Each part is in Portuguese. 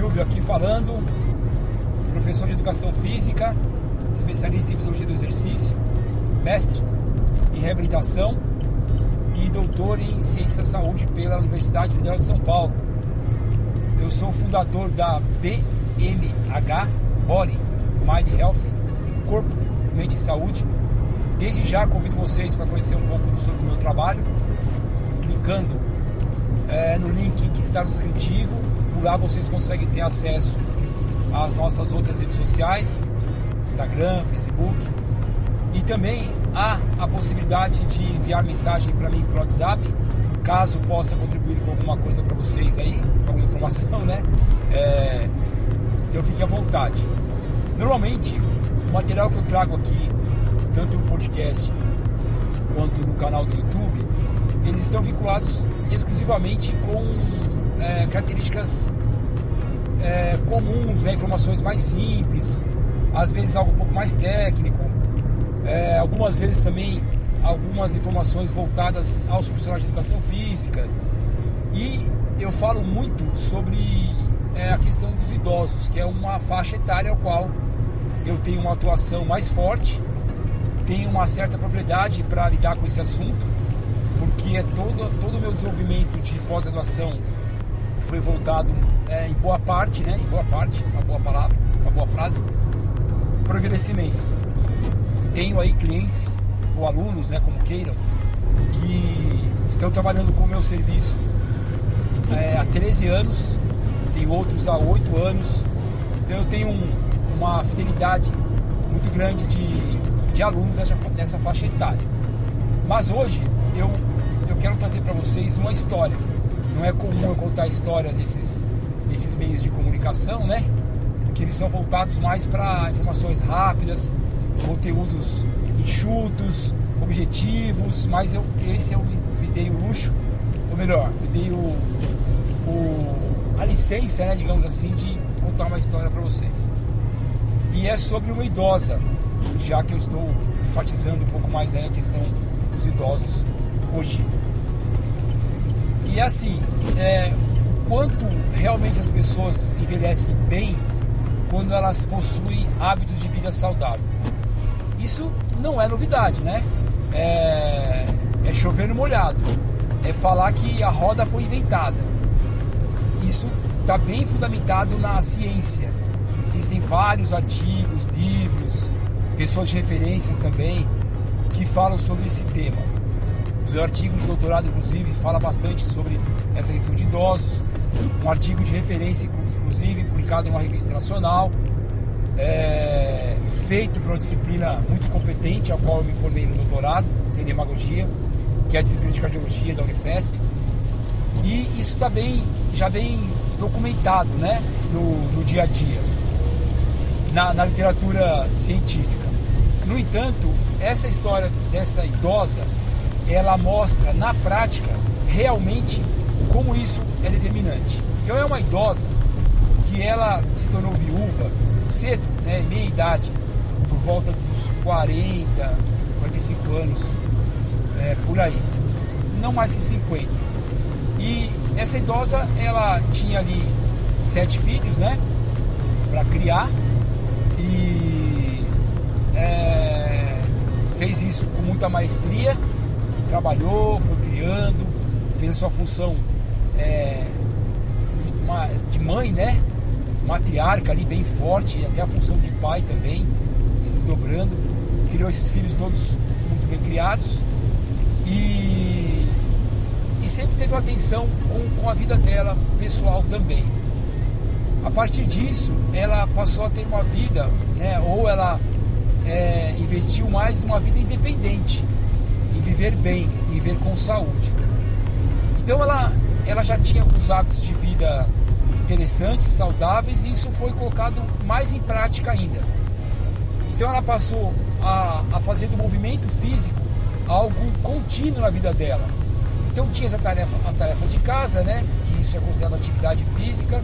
Silvio aqui falando, professor de Educação Física, especialista em Fisiologia do Exercício, mestre em Reabilitação e doutor em Ciência da Saúde pela Universidade Federal de São Paulo. Eu sou fundador da BMH, Body Mind Health, Corpo, Mente e Saúde. Desde já convido vocês para conhecer um pouco sobre o meu trabalho, clicando é, no link que está no descritivo. Por lá vocês conseguem ter acesso às nossas outras redes sociais, Instagram, Facebook. E também há a possibilidade de enviar mensagem para mim pelo WhatsApp, caso possa contribuir com alguma coisa para vocês aí, alguma informação, né? É, então fique à vontade. Normalmente, o material que eu trago aqui, tanto no podcast quanto no canal do YouTube, eles estão vinculados exclusivamente com é, características é, comuns, né, informações mais simples, às vezes algo um pouco mais técnico, é, algumas vezes também algumas informações voltadas aos profissionais de educação física. E eu falo muito sobre é, a questão dos idosos, que é uma faixa etária ao qual eu tenho uma atuação mais forte, tenho uma certa propriedade para lidar com esse assunto porque é todo todo o meu desenvolvimento de pós-graduação foi voltado é, em boa parte, né, em boa parte, uma boa palavra, uma boa frase, para o envelhecimento. Tenho aí clientes ou alunos, né, como queiram, que estão trabalhando com o meu serviço é, há 13 anos, tem outros há 8 anos, então eu tenho um, uma fidelidade muito grande de, de alunos nessa, nessa faixa etária. Mas hoje eu eu quero trazer para vocês uma história. Não é comum eu contar história nesses, nesses meios de comunicação, né? Porque eles são voltados mais para informações rápidas, conteúdos enxutos, objetivos, mas eu, esse eu me, me dei o luxo, ou melhor, me dei o, o, a licença, né, digamos assim, de contar uma história para vocês. E é sobre uma idosa, já que eu estou enfatizando um pouco mais a questão dos idosos hoje. E assim, é, quanto realmente as pessoas envelhecem bem quando elas possuem hábitos de vida saudável. Isso não é novidade, né? É, é chover no molhado. É falar que a roda foi inventada. Isso está bem fundamentado na ciência. Existem vários artigos, livros, pessoas de referências também que falam sobre esse tema. Meu artigo de doutorado, inclusive, fala bastante sobre essa questão de idosos. Um artigo de referência, inclusive, publicado em uma revista nacional, é, feito por uma disciplina muito competente, a qual eu me formei no doutorado, sem demagogia, que é a disciplina de cardiologia da Unifesp. E isso está bem, já bem documentado né, no, no dia a dia, na, na literatura científica. No entanto, essa história dessa idosa ela mostra na prática realmente como isso é determinante. Então é uma idosa que ela se tornou viúva cedo, né, meia idade, por volta dos 40, 45 anos, é, por aí, não mais que 50. E essa idosa, ela tinha ali sete filhos, né, para criar e é, fez isso com muita maestria trabalhou, foi criando, fez a sua função é, uma, de mãe, né? Matriarca ali bem forte, até a função de pai também, se desdobrando. Criou esses filhos todos muito bem criados e, e sempre teve atenção com, com a vida dela pessoal também. A partir disso, ela passou a ter uma vida, né, ou ela é, investiu mais numa vida independente em viver bem, em viver com saúde. Então ela, ela já tinha alguns hábitos de vida interessantes, saudáveis, e isso foi colocado mais em prática ainda. Então ela passou a, a fazer do movimento físico algo contínuo na vida dela. Então tinha as tarefas, as tarefas de casa, né? Que isso é considerado atividade física.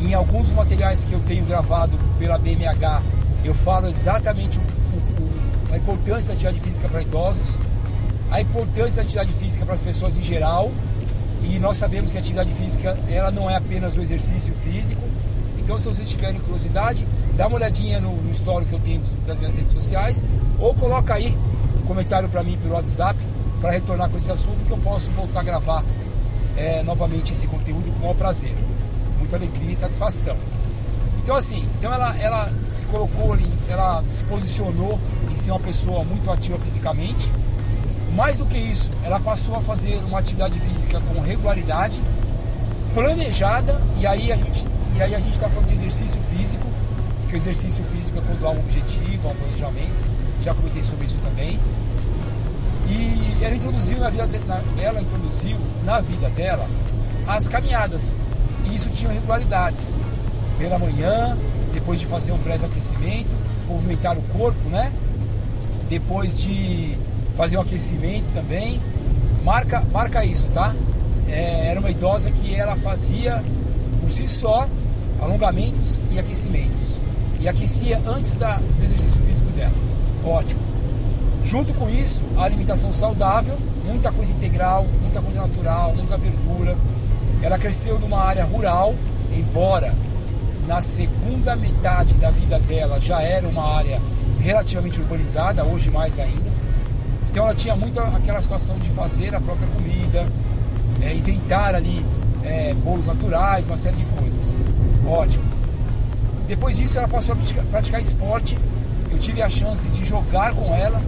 Em alguns materiais que eu tenho gravado pela BMH, eu falo exatamente a importância da atividade física para idosos, a importância da atividade física para as pessoas em geral E nós sabemos que a atividade física ela não é apenas o exercício físico. Então, se vocês tiverem curiosidade, dá uma olhadinha no, no histórico que eu tenho das minhas redes sociais ou coloca aí um comentário para mim pelo WhatsApp para retornar com esse assunto que eu posso voltar a gravar é, novamente esse conteúdo com o maior prazer, muita alegria e satisfação. Então assim, então ela, ela se colocou ali, ela se posicionou em ser uma pessoa muito ativa fisicamente. Mais do que isso, ela passou a fazer uma atividade física com regularidade, planejada, e aí a gente e aí a gente está falando de exercício físico, que o exercício físico é quando há um objetivo, há um planejamento. Já comentei sobre isso também. E ela introduziu na vida, na, ela introduziu na vida dela as caminhadas. E isso tinha regularidades pela manhã, depois de fazer um breve aquecimento, movimentar o corpo, né? Depois de fazer um aquecimento também. Marca, marca isso, tá? É, era uma idosa que ela fazia por si só alongamentos e aquecimentos. E aquecia antes da, do exercício físico dela. Ótimo. Junto com isso, a alimentação saudável, muita coisa integral, muita coisa natural, muita verdura. Ela cresceu numa área rural, embora na segunda metade da vida dela já era uma área relativamente urbanizada, hoje mais ainda. Então ela tinha muito aquela situação de fazer a própria comida, é, inventar ali é, bolos naturais, uma série de coisas. Ótimo. Depois disso ela passou a praticar, praticar esporte. Eu tive a chance de jogar com ela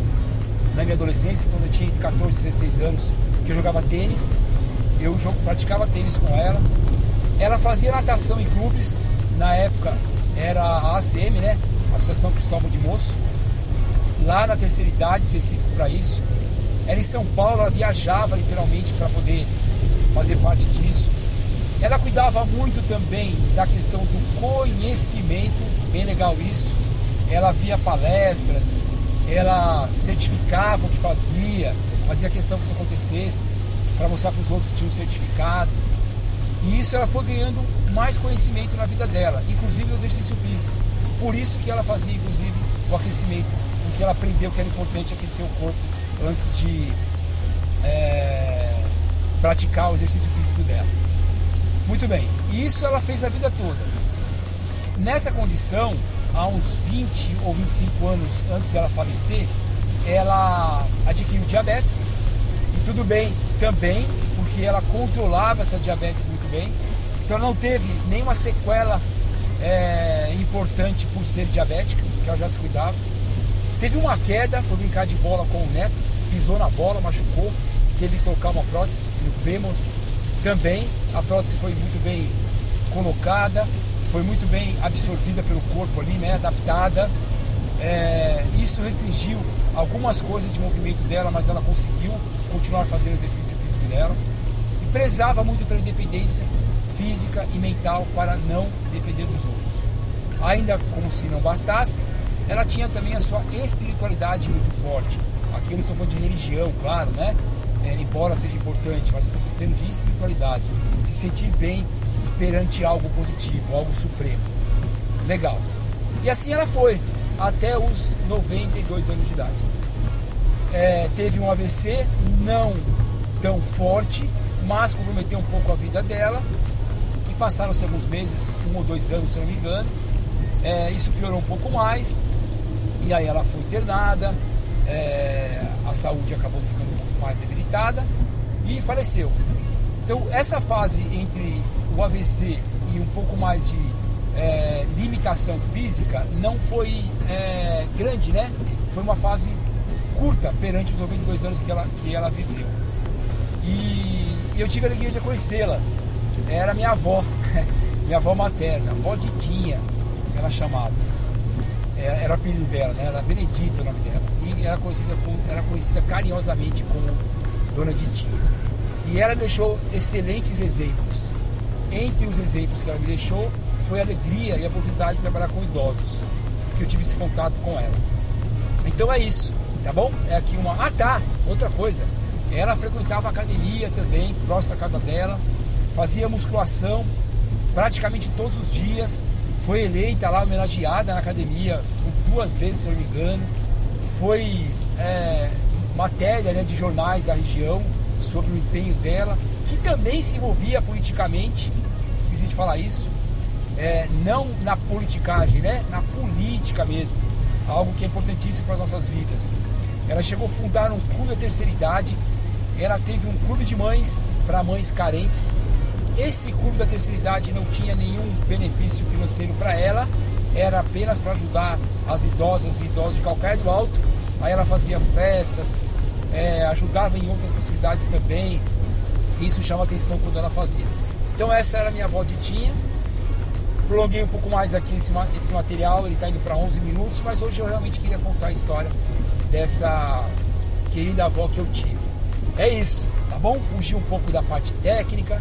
na minha adolescência, quando eu tinha entre 14 e 16 anos, que eu jogava tênis. Eu praticava tênis com ela. Ela fazia natação em clubes, na época era a ACM, né? Associação Cristóvão de Moço, lá na terceira idade, específico para isso. Era em São Paulo, ela viajava literalmente para poder fazer parte disso. Ela cuidava muito também da questão do conhecimento, bem legal isso. Ela via palestras, ela certificava o que fazia, fazia questão que isso acontecesse, para mostrar para os outros que tinham certificado. E isso ela foi ganhando mais conhecimento na vida dela, inclusive o exercício físico. Por isso que ela fazia, inclusive, o aquecimento, porque ela aprendeu que era importante aquecer o corpo antes de é, praticar o exercício físico dela. Muito bem, isso ela fez a vida toda. Nessa condição, há uns 20 ou 25 anos antes dela falecer, ela adquiriu diabetes. E tudo bem também, porque ela controlava essa diabetes muito bem então não teve nenhuma sequela é, importante por ser diabética, que ela já se cuidava. Teve uma queda, foi brincar de bola com o neto, pisou na bola, machucou, teve que colocar uma prótese no fêmur. Também a prótese foi muito bem colocada, foi muito bem absorvida pelo corpo ali, né, adaptada. É, isso restringiu algumas coisas de movimento dela, mas ela conseguiu continuar fazendo o exercício físico dela. E prezava muito pela independência física e mental para não depender dos outros. Ainda como se não bastasse, ela tinha também a sua espiritualidade muito forte. Aqui eu não estou falando de religião, claro, né? É, embora seja importante, mas estou dizendo de espiritualidade. Se sentir bem perante algo positivo, algo supremo. Legal. E assim ela foi, até os 92 anos de idade. É, teve um AVC, não tão forte, mas comprometeu um pouco a vida dela passaram-se alguns meses, um ou dois anos, se não me engano. É, isso piorou um pouco mais. E aí ela foi internada, é, a saúde acabou ficando um pouco mais debilitada e faleceu. Então essa fase entre o AVC e um pouco mais de é, limitação física não foi é, grande, né? Foi uma fase curta perante os 92 anos que ela, que ela viveu. E eu tive a alegria de conhecê-la era minha avó, minha avó materna, avó Ditinha, ela chamava. Era o apelido dela, né? Era Benedita o nome dela. E era conhecida, era conhecida carinhosamente como Dona Ditinha. E ela deixou excelentes exemplos. Entre os exemplos que ela me deixou foi a alegria e a oportunidade de trabalhar com idosos, que eu tive esse contato com ela. Então é isso, tá bom? É aqui uma. Ah tá, outra coisa. Ela frequentava academia também, próximo da casa dela fazia musculação praticamente todos os dias. Foi eleita lá, homenageada na academia duas vezes, se eu não me engano. Foi é, matéria né, de jornais da região sobre o empenho dela. que também se envolvia politicamente, esqueci de falar isso, é, não na politicagem, né? Na política mesmo, algo que é importantíssimo para as nossas vidas. Ela chegou a fundar um clube da terceira idade, ela teve um clube de mães para mães carentes. Esse clube da terceira idade não tinha nenhum benefício financeiro para ela, era apenas para ajudar as idosas e idosos de Calcaia do Alto. Aí ela fazia festas, é, ajudava em outras possibilidades também. Isso chama atenção quando ela fazia. Então essa era a minha avó Ditinha. Prolonguei um pouco mais aqui esse, esse material, ele está indo para 11 minutos, mas hoje eu realmente queria contar a história dessa querida avó que eu tive. É isso, tá bom? Fugi um pouco da parte técnica,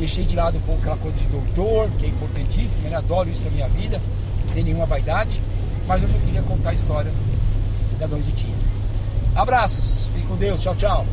deixei de lado um pouco aquela coisa de doutor, que é importantíssima, né? adoro isso na minha vida, sem nenhuma vaidade, mas eu queria contar a história da Dona Ditinha. Abraços, fique com Deus, tchau, tchau.